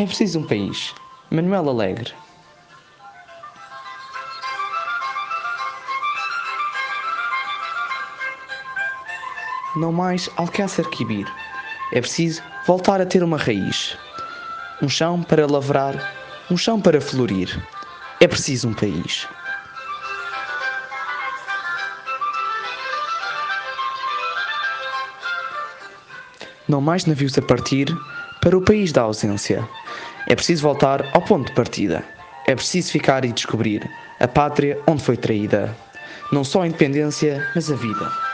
É preciso um país. Manuel Alegre. Não mais Alcácer Quibir. É preciso voltar a ter uma raiz. Um chão para lavrar, um chão para florir. É preciso um país. Não mais navios a partir para o país da ausência. É preciso voltar ao ponto de partida. É preciso ficar e descobrir a pátria onde foi traída. Não só a independência, mas a vida.